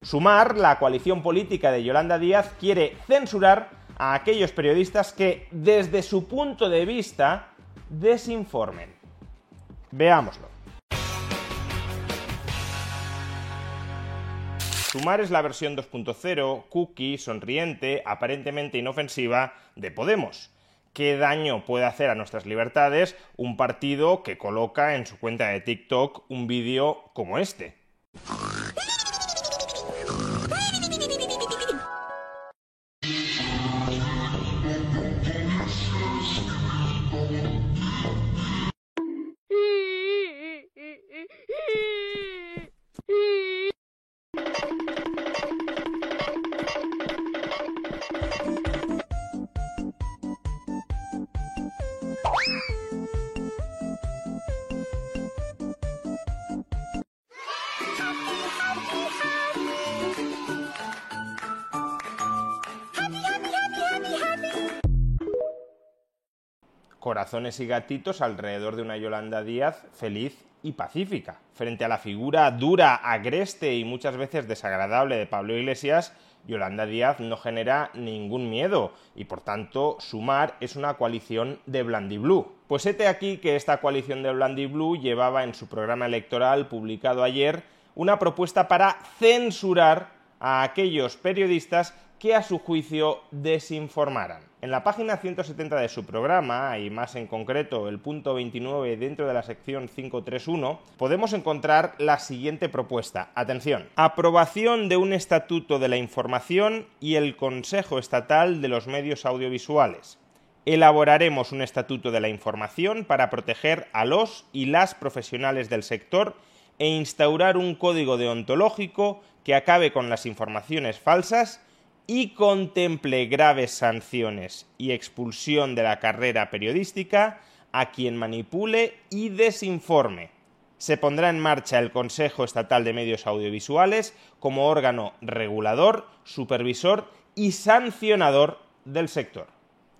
Sumar, la coalición política de Yolanda Díaz, quiere censurar a aquellos periodistas que, desde su punto de vista, desinformen. Veámoslo. Sumar es la versión 2.0, cookie, sonriente, aparentemente inofensiva de Podemos. ¿Qué daño puede hacer a nuestras libertades un partido que coloca en su cuenta de TikTok un vídeo como este? Corazones y gatitos alrededor de una Yolanda Díaz feliz y pacífica. Frente a la figura dura, agreste y muchas veces desagradable de Pablo Iglesias, Yolanda Díaz no genera ningún miedo y por tanto Sumar es una coalición de Blandiblu. Pues hete aquí que esta coalición de Blandiblu llevaba en su programa electoral publicado ayer una propuesta para censurar a aquellos periodistas que a su juicio desinformaran. En la página 170 de su programa, y más en concreto el punto 29 dentro de la sección 531, podemos encontrar la siguiente propuesta. Atención. Aprobación de un estatuto de la información y el Consejo Estatal de los Medios Audiovisuales. Elaboraremos un estatuto de la información para proteger a los y las profesionales del sector e instaurar un código deontológico que acabe con las informaciones falsas y contemple graves sanciones y expulsión de la carrera periodística a quien manipule y desinforme. Se pondrá en marcha el Consejo Estatal de Medios Audiovisuales como órgano regulador, supervisor y sancionador del sector.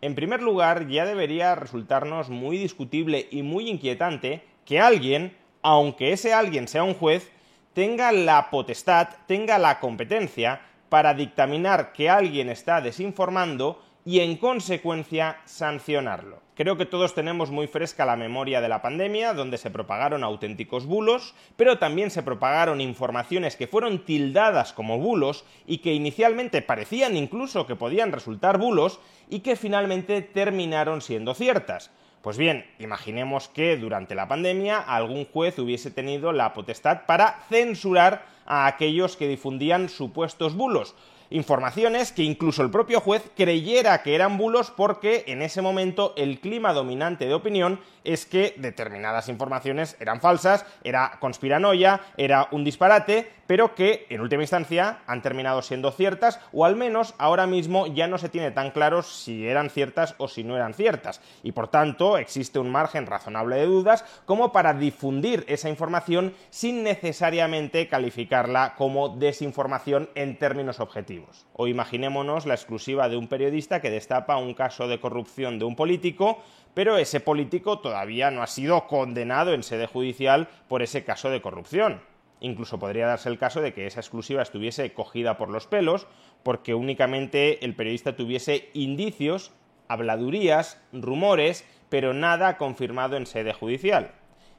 En primer lugar, ya debería resultarnos muy discutible y muy inquietante que alguien, aunque ese alguien sea un juez, tenga la potestad, tenga la competencia para dictaminar que alguien está desinformando y en consecuencia sancionarlo. Creo que todos tenemos muy fresca la memoria de la pandemia, donde se propagaron auténticos bulos, pero también se propagaron informaciones que fueron tildadas como bulos y que inicialmente parecían incluso que podían resultar bulos y que finalmente terminaron siendo ciertas. Pues bien, imaginemos que durante la pandemia algún juez hubiese tenido la potestad para censurar a aquellos que difundían supuestos bulos informaciones que incluso el propio juez creyera que eran bulos porque en ese momento el clima dominante de opinión es que determinadas informaciones eran falsas, era conspiranoia, era un disparate, pero que en última instancia han terminado siendo ciertas o al menos ahora mismo ya no se tiene tan claro si eran ciertas o si no eran ciertas y por tanto existe un margen razonable de dudas como para difundir esa información sin necesariamente calificarla como desinformación en términos objetivos. O imaginémonos la exclusiva de un periodista que destapa un caso de corrupción de un político pero ese político todavía no ha sido condenado en sede judicial por ese caso de corrupción. Incluso podría darse el caso de que esa exclusiva estuviese cogida por los pelos, porque únicamente el periodista tuviese indicios, habladurías, rumores, pero nada confirmado en sede judicial.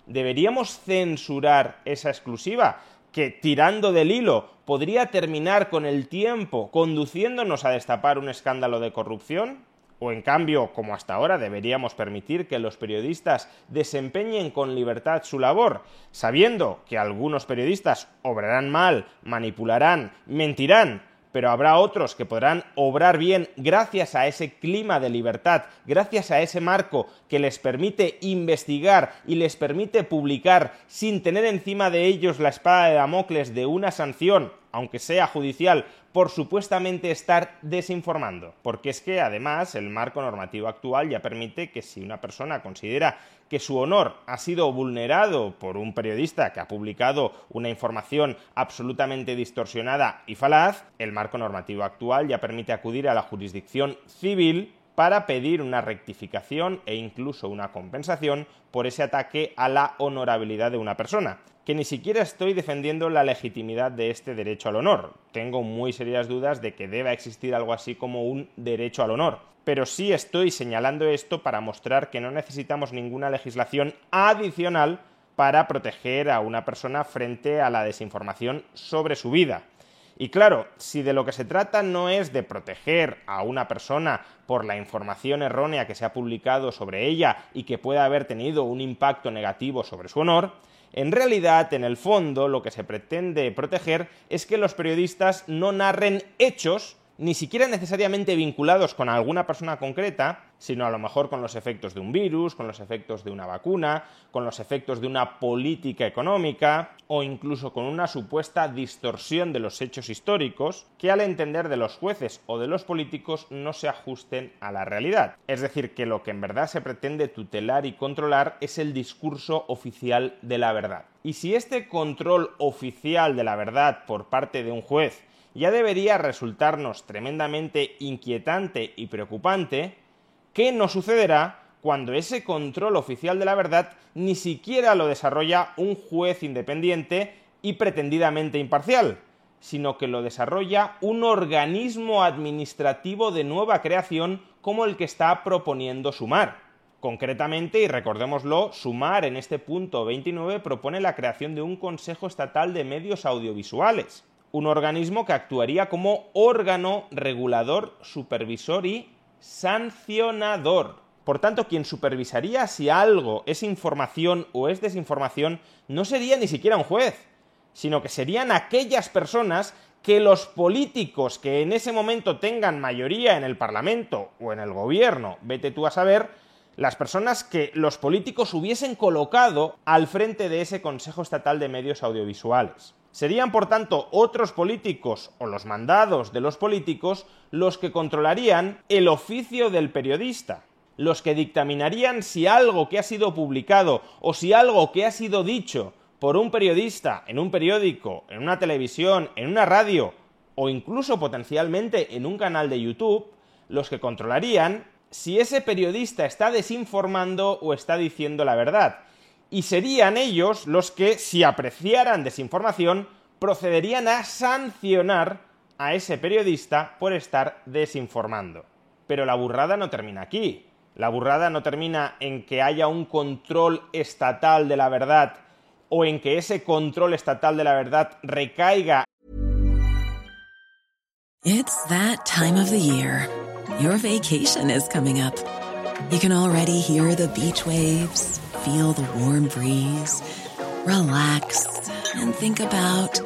¿Deberíamos censurar esa exclusiva? Que tirando del hilo podría terminar con el tiempo conduciéndonos a destapar un escándalo de corrupción? o en cambio, como hasta ahora, deberíamos permitir que los periodistas desempeñen con libertad su labor, sabiendo que algunos periodistas obrarán mal, manipularán, mentirán, pero habrá otros que podrán obrar bien gracias a ese clima de libertad, gracias a ese marco que les permite investigar y les permite publicar sin tener encima de ellos la espada de Damocles de una sanción, aunque sea judicial, por supuestamente estar desinformando. Porque es que además el marco normativo actual ya permite que si una persona considera que su honor ha sido vulnerado por un periodista que ha publicado una información absolutamente distorsionada y falaz, el marco normativo actual ya permite acudir a la jurisdicción civil para pedir una rectificación e incluso una compensación por ese ataque a la honorabilidad de una persona que ni siquiera estoy defendiendo la legitimidad de este derecho al honor. Tengo muy serias dudas de que deba existir algo así como un derecho al honor. Pero sí estoy señalando esto para mostrar que no necesitamos ninguna legislación adicional para proteger a una persona frente a la desinformación sobre su vida. Y claro, si de lo que se trata no es de proteger a una persona por la información errónea que se ha publicado sobre ella y que pueda haber tenido un impacto negativo sobre su honor, en realidad, en el fondo, lo que se pretende proteger es que los periodistas no narren hechos ni siquiera necesariamente vinculados con alguna persona concreta, sino a lo mejor con los efectos de un virus, con los efectos de una vacuna, con los efectos de una política económica o incluso con una supuesta distorsión de los hechos históricos que al entender de los jueces o de los políticos no se ajusten a la realidad. Es decir, que lo que en verdad se pretende tutelar y controlar es el discurso oficial de la verdad. Y si este control oficial de la verdad por parte de un juez ya debería resultarnos tremendamente inquietante y preocupante, ¿qué nos sucederá cuando ese control oficial de la verdad ni siquiera lo desarrolla un juez independiente y pretendidamente imparcial, sino que lo desarrolla un organismo administrativo de nueva creación como el que está proponiendo Sumar? Concretamente, y recordémoslo, Sumar en este punto 29 propone la creación de un Consejo Estatal de Medios Audiovisuales un organismo que actuaría como órgano regulador, supervisor y sancionador. Por tanto, quien supervisaría si algo es información o es desinformación no sería ni siquiera un juez, sino que serían aquellas personas que los políticos que en ese momento tengan mayoría en el Parlamento o en el gobierno, vete tú a saber, las personas que los políticos hubiesen colocado al frente de ese Consejo Estatal de Medios Audiovisuales. Serían, por tanto, otros políticos o los mandados de los políticos los que controlarían el oficio del periodista, los que dictaminarían si algo que ha sido publicado o si algo que ha sido dicho por un periodista en un periódico, en una televisión, en una radio o incluso potencialmente en un canal de YouTube, los que controlarían si ese periodista está desinformando o está diciendo la verdad y serían ellos los que, si apreciaran desinformación, procederían a sancionar a ese periodista por estar desinformando. Pero la burrada no termina aquí. La burrada no termina en que haya un control estatal de la verdad o en que ese control estatal de la verdad recaiga. It's that time of the year. Your vacation is coming up. You can already hear the beach waves. Feel the warm breeze, relax, and think about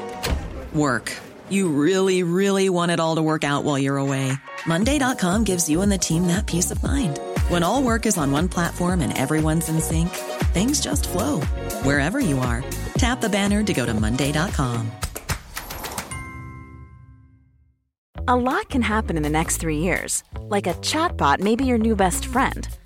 work. You really, really want it all to work out while you're away. Monday.com gives you and the team that peace of mind. When all work is on one platform and everyone's in sync, things just flow wherever you are. Tap the banner to go to Monday.com. A lot can happen in the next three years. Like a chatbot may be your new best friend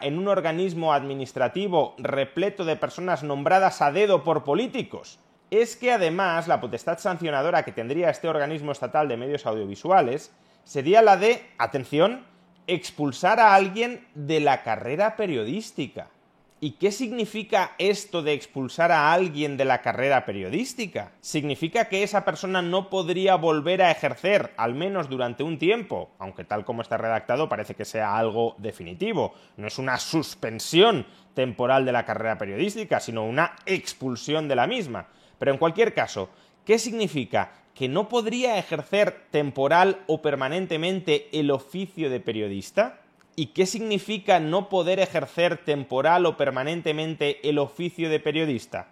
En un organismo administrativo repleto de personas nombradas a dedo por políticos, es que además la potestad sancionadora que tendría este organismo estatal de medios audiovisuales sería la de, atención, expulsar a alguien de la carrera periodística. ¿Y qué significa esto de expulsar a alguien de la carrera periodística? Significa que esa persona no podría volver a ejercer, al menos durante un tiempo, aunque tal como está redactado parece que sea algo definitivo. No es una suspensión temporal de la carrera periodística, sino una expulsión de la misma. Pero en cualquier caso, ¿qué significa? ¿Que no podría ejercer temporal o permanentemente el oficio de periodista? ¿Y qué significa no poder ejercer temporal o permanentemente el oficio de periodista?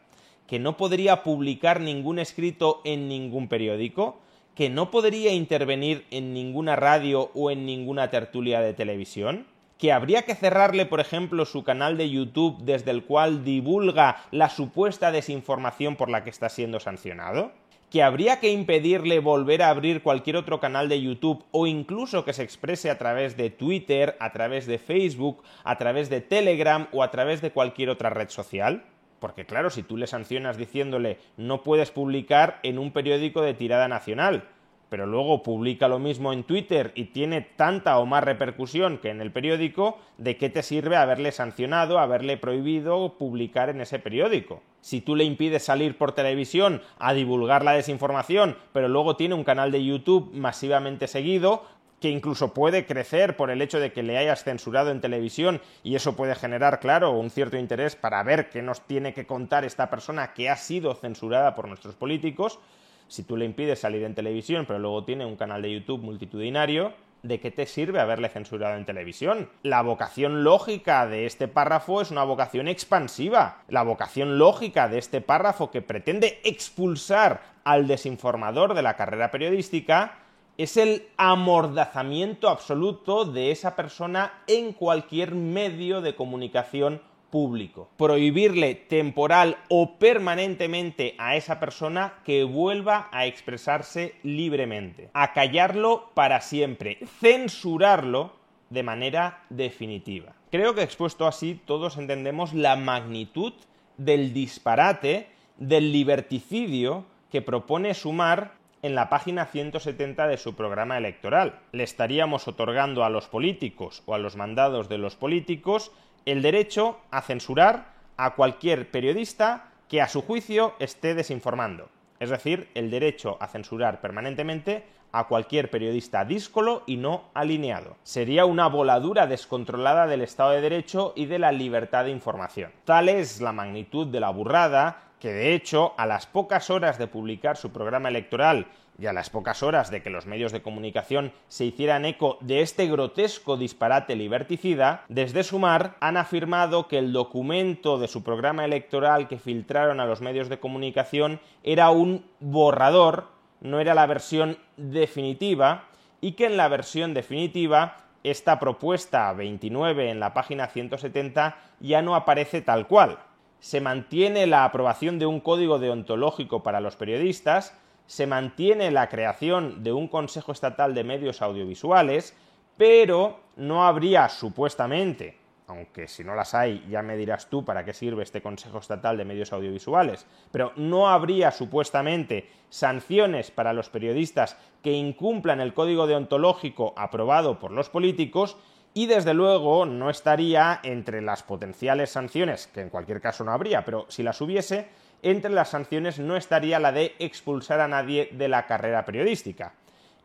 ¿Que no podría publicar ningún escrito en ningún periódico? ¿Que no podría intervenir en ninguna radio o en ninguna tertulia de televisión? que habría que cerrarle, por ejemplo, su canal de YouTube desde el cual divulga la supuesta desinformación por la que está siendo sancionado? ¿Que habría que impedirle volver a abrir cualquier otro canal de YouTube o incluso que se exprese a través de Twitter, a través de Facebook, a través de Telegram o a través de cualquier otra red social? Porque claro, si tú le sancionas diciéndole no puedes publicar en un periódico de tirada nacional, pero luego publica lo mismo en Twitter y tiene tanta o más repercusión que en el periódico, ¿de qué te sirve haberle sancionado, haberle prohibido publicar en ese periódico? Si tú le impides salir por televisión a divulgar la desinformación, pero luego tiene un canal de YouTube masivamente seguido, que incluso puede crecer por el hecho de que le hayas censurado en televisión y eso puede generar, claro, un cierto interés para ver qué nos tiene que contar esta persona que ha sido censurada por nuestros políticos, si tú le impides salir en televisión, pero luego tiene un canal de YouTube multitudinario, ¿de qué te sirve haberle censurado en televisión? La vocación lógica de este párrafo es una vocación expansiva. La vocación lógica de este párrafo que pretende expulsar al desinformador de la carrera periodística es el amordazamiento absoluto de esa persona en cualquier medio de comunicación público. Prohibirle temporal o permanentemente a esa persona que vuelva a expresarse libremente. Acallarlo para siempre. Censurarlo de manera definitiva. Creo que expuesto así todos entendemos la magnitud del disparate, del liberticidio que propone sumar en la página 170 de su programa electoral. Le estaríamos otorgando a los políticos o a los mandados de los políticos el derecho a censurar a cualquier periodista que a su juicio esté desinformando. Es decir, el derecho a censurar permanentemente a cualquier periodista díscolo y no alineado. Sería una voladura descontrolada del Estado de Derecho y de la libertad de información. Tal es la magnitud de la burrada que de hecho, a las pocas horas de publicar su programa electoral y a las pocas horas de que los medios de comunicación se hicieran eco de este grotesco disparate liberticida, desde Sumar han afirmado que el documento de su programa electoral que filtraron a los medios de comunicación era un borrador, no era la versión definitiva, y que en la versión definitiva esta propuesta 29 en la página 170 ya no aparece tal cual. Se mantiene la aprobación de un código deontológico para los periodistas, se mantiene la creación de un Consejo Estatal de Medios Audiovisuales, pero no habría supuestamente, aunque si no las hay ya me dirás tú para qué sirve este Consejo Estatal de Medios Audiovisuales, pero no habría supuestamente sanciones para los periodistas que incumplan el código deontológico aprobado por los políticos y desde luego no estaría entre las potenciales sanciones, que en cualquier caso no habría, pero si las hubiese, entre las sanciones no estaría la de expulsar a nadie de la carrera periodística.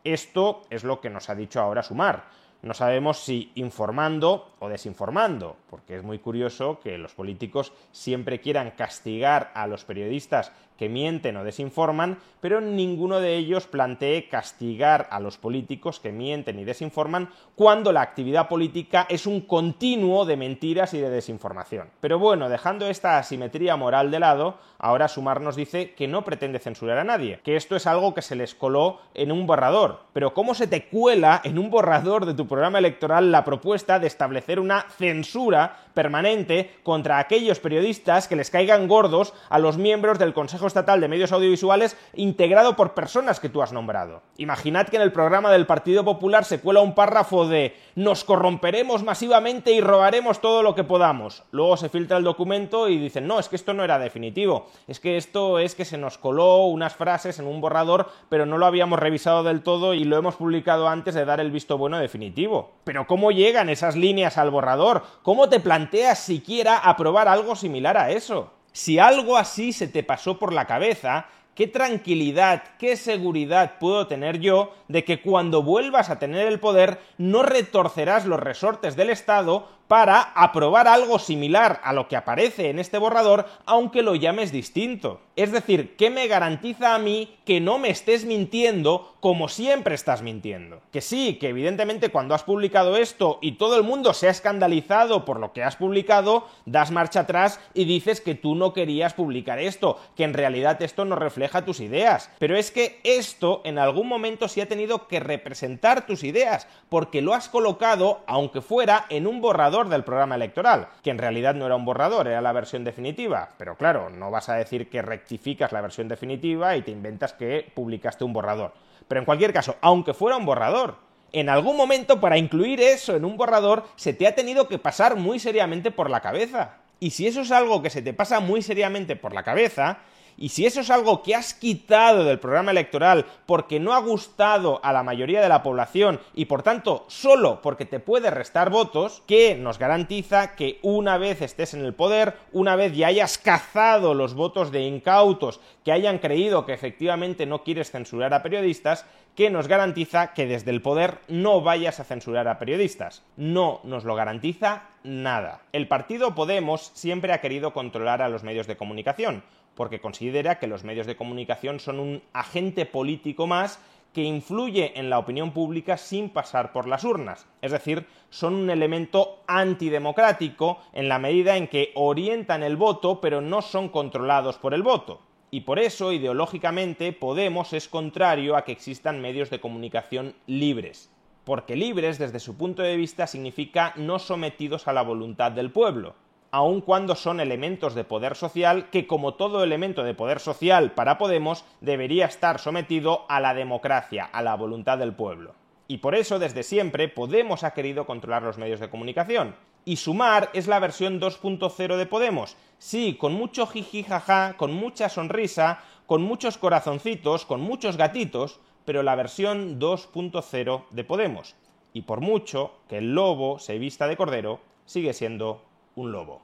Esto es lo que nos ha dicho ahora Sumar. No sabemos si informando o desinformando, porque es muy curioso que los políticos siempre quieran castigar a los periodistas que mienten o desinforman, pero ninguno de ellos plantee castigar a los políticos que mienten y desinforman cuando la actividad política es un continuo de mentiras y de desinformación. Pero bueno, dejando esta asimetría moral de lado, ahora Sumar nos dice que no pretende censurar a nadie, que esto es algo que se les coló en un borrador. Pero ¿cómo se te cuela en un borrador de tu programa electoral la propuesta de establecer una censura permanente contra aquellos periodistas que les caigan gordos a los miembros del Consejo Estatal de Medios Audiovisuales integrado por personas que tú has nombrado. Imaginad que en el programa del Partido Popular se cuela un párrafo de nos corromperemos masivamente y robaremos todo lo que podamos. Luego se filtra el documento y dicen, no, es que esto no era definitivo, es que esto es que se nos coló unas frases en un borrador, pero no lo habíamos revisado del todo y lo hemos publicado antes de dar el visto bueno definitivo. Pero ¿cómo llegan esas líneas al borrador? ¿Cómo te planteas siquiera aprobar algo similar a eso? Si algo así se te pasó por la cabeza, ¿qué tranquilidad, qué seguridad puedo tener yo de que cuando vuelvas a tener el poder no retorcerás los resortes del Estado para aprobar algo similar a lo que aparece en este borrador, aunque lo llames distinto. Es decir, ¿qué me garantiza a mí que no me estés mintiendo como siempre estás mintiendo? Que sí, que evidentemente cuando has publicado esto y todo el mundo se ha escandalizado por lo que has publicado, das marcha atrás y dices que tú no querías publicar esto, que en realidad esto no refleja tus ideas. Pero es que esto en algún momento sí ha tenido que representar tus ideas, porque lo has colocado, aunque fuera en un borrador del programa electoral, que en realidad no era un borrador, era la versión definitiva. Pero claro, no vas a decir que rectificas la versión definitiva y te inventas que publicaste un borrador. Pero en cualquier caso, aunque fuera un borrador, en algún momento para incluir eso en un borrador se te ha tenido que pasar muy seriamente por la cabeza. Y si eso es algo que se te pasa muy seriamente por la cabeza, y si eso es algo que has quitado del programa electoral porque no ha gustado a la mayoría de la población y por tanto solo porque te puede restar votos, ¿qué nos garantiza que una vez estés en el poder, una vez ya hayas cazado los votos de incautos que hayan creído que efectivamente no quieres censurar a periodistas, ¿qué nos garantiza que desde el poder no vayas a censurar a periodistas. No nos lo garantiza nada. El partido Podemos siempre ha querido controlar a los medios de comunicación porque considera que los medios de comunicación son un agente político más que influye en la opinión pública sin pasar por las urnas. Es decir, son un elemento antidemocrático en la medida en que orientan el voto pero no son controlados por el voto. Y por eso, ideológicamente, Podemos es contrario a que existan medios de comunicación libres. Porque libres, desde su punto de vista, significa no sometidos a la voluntad del pueblo aun cuando son elementos de poder social que, como todo elemento de poder social para Podemos, debería estar sometido a la democracia, a la voluntad del pueblo. Y por eso, desde siempre, Podemos ha querido controlar los medios de comunicación. Y Sumar es la versión 2.0 de Podemos. Sí, con mucho jiji jaja, con mucha sonrisa, con muchos corazoncitos, con muchos gatitos, pero la versión 2.0 de Podemos. Y por mucho que el lobo se vista de cordero, sigue siendo un lobo.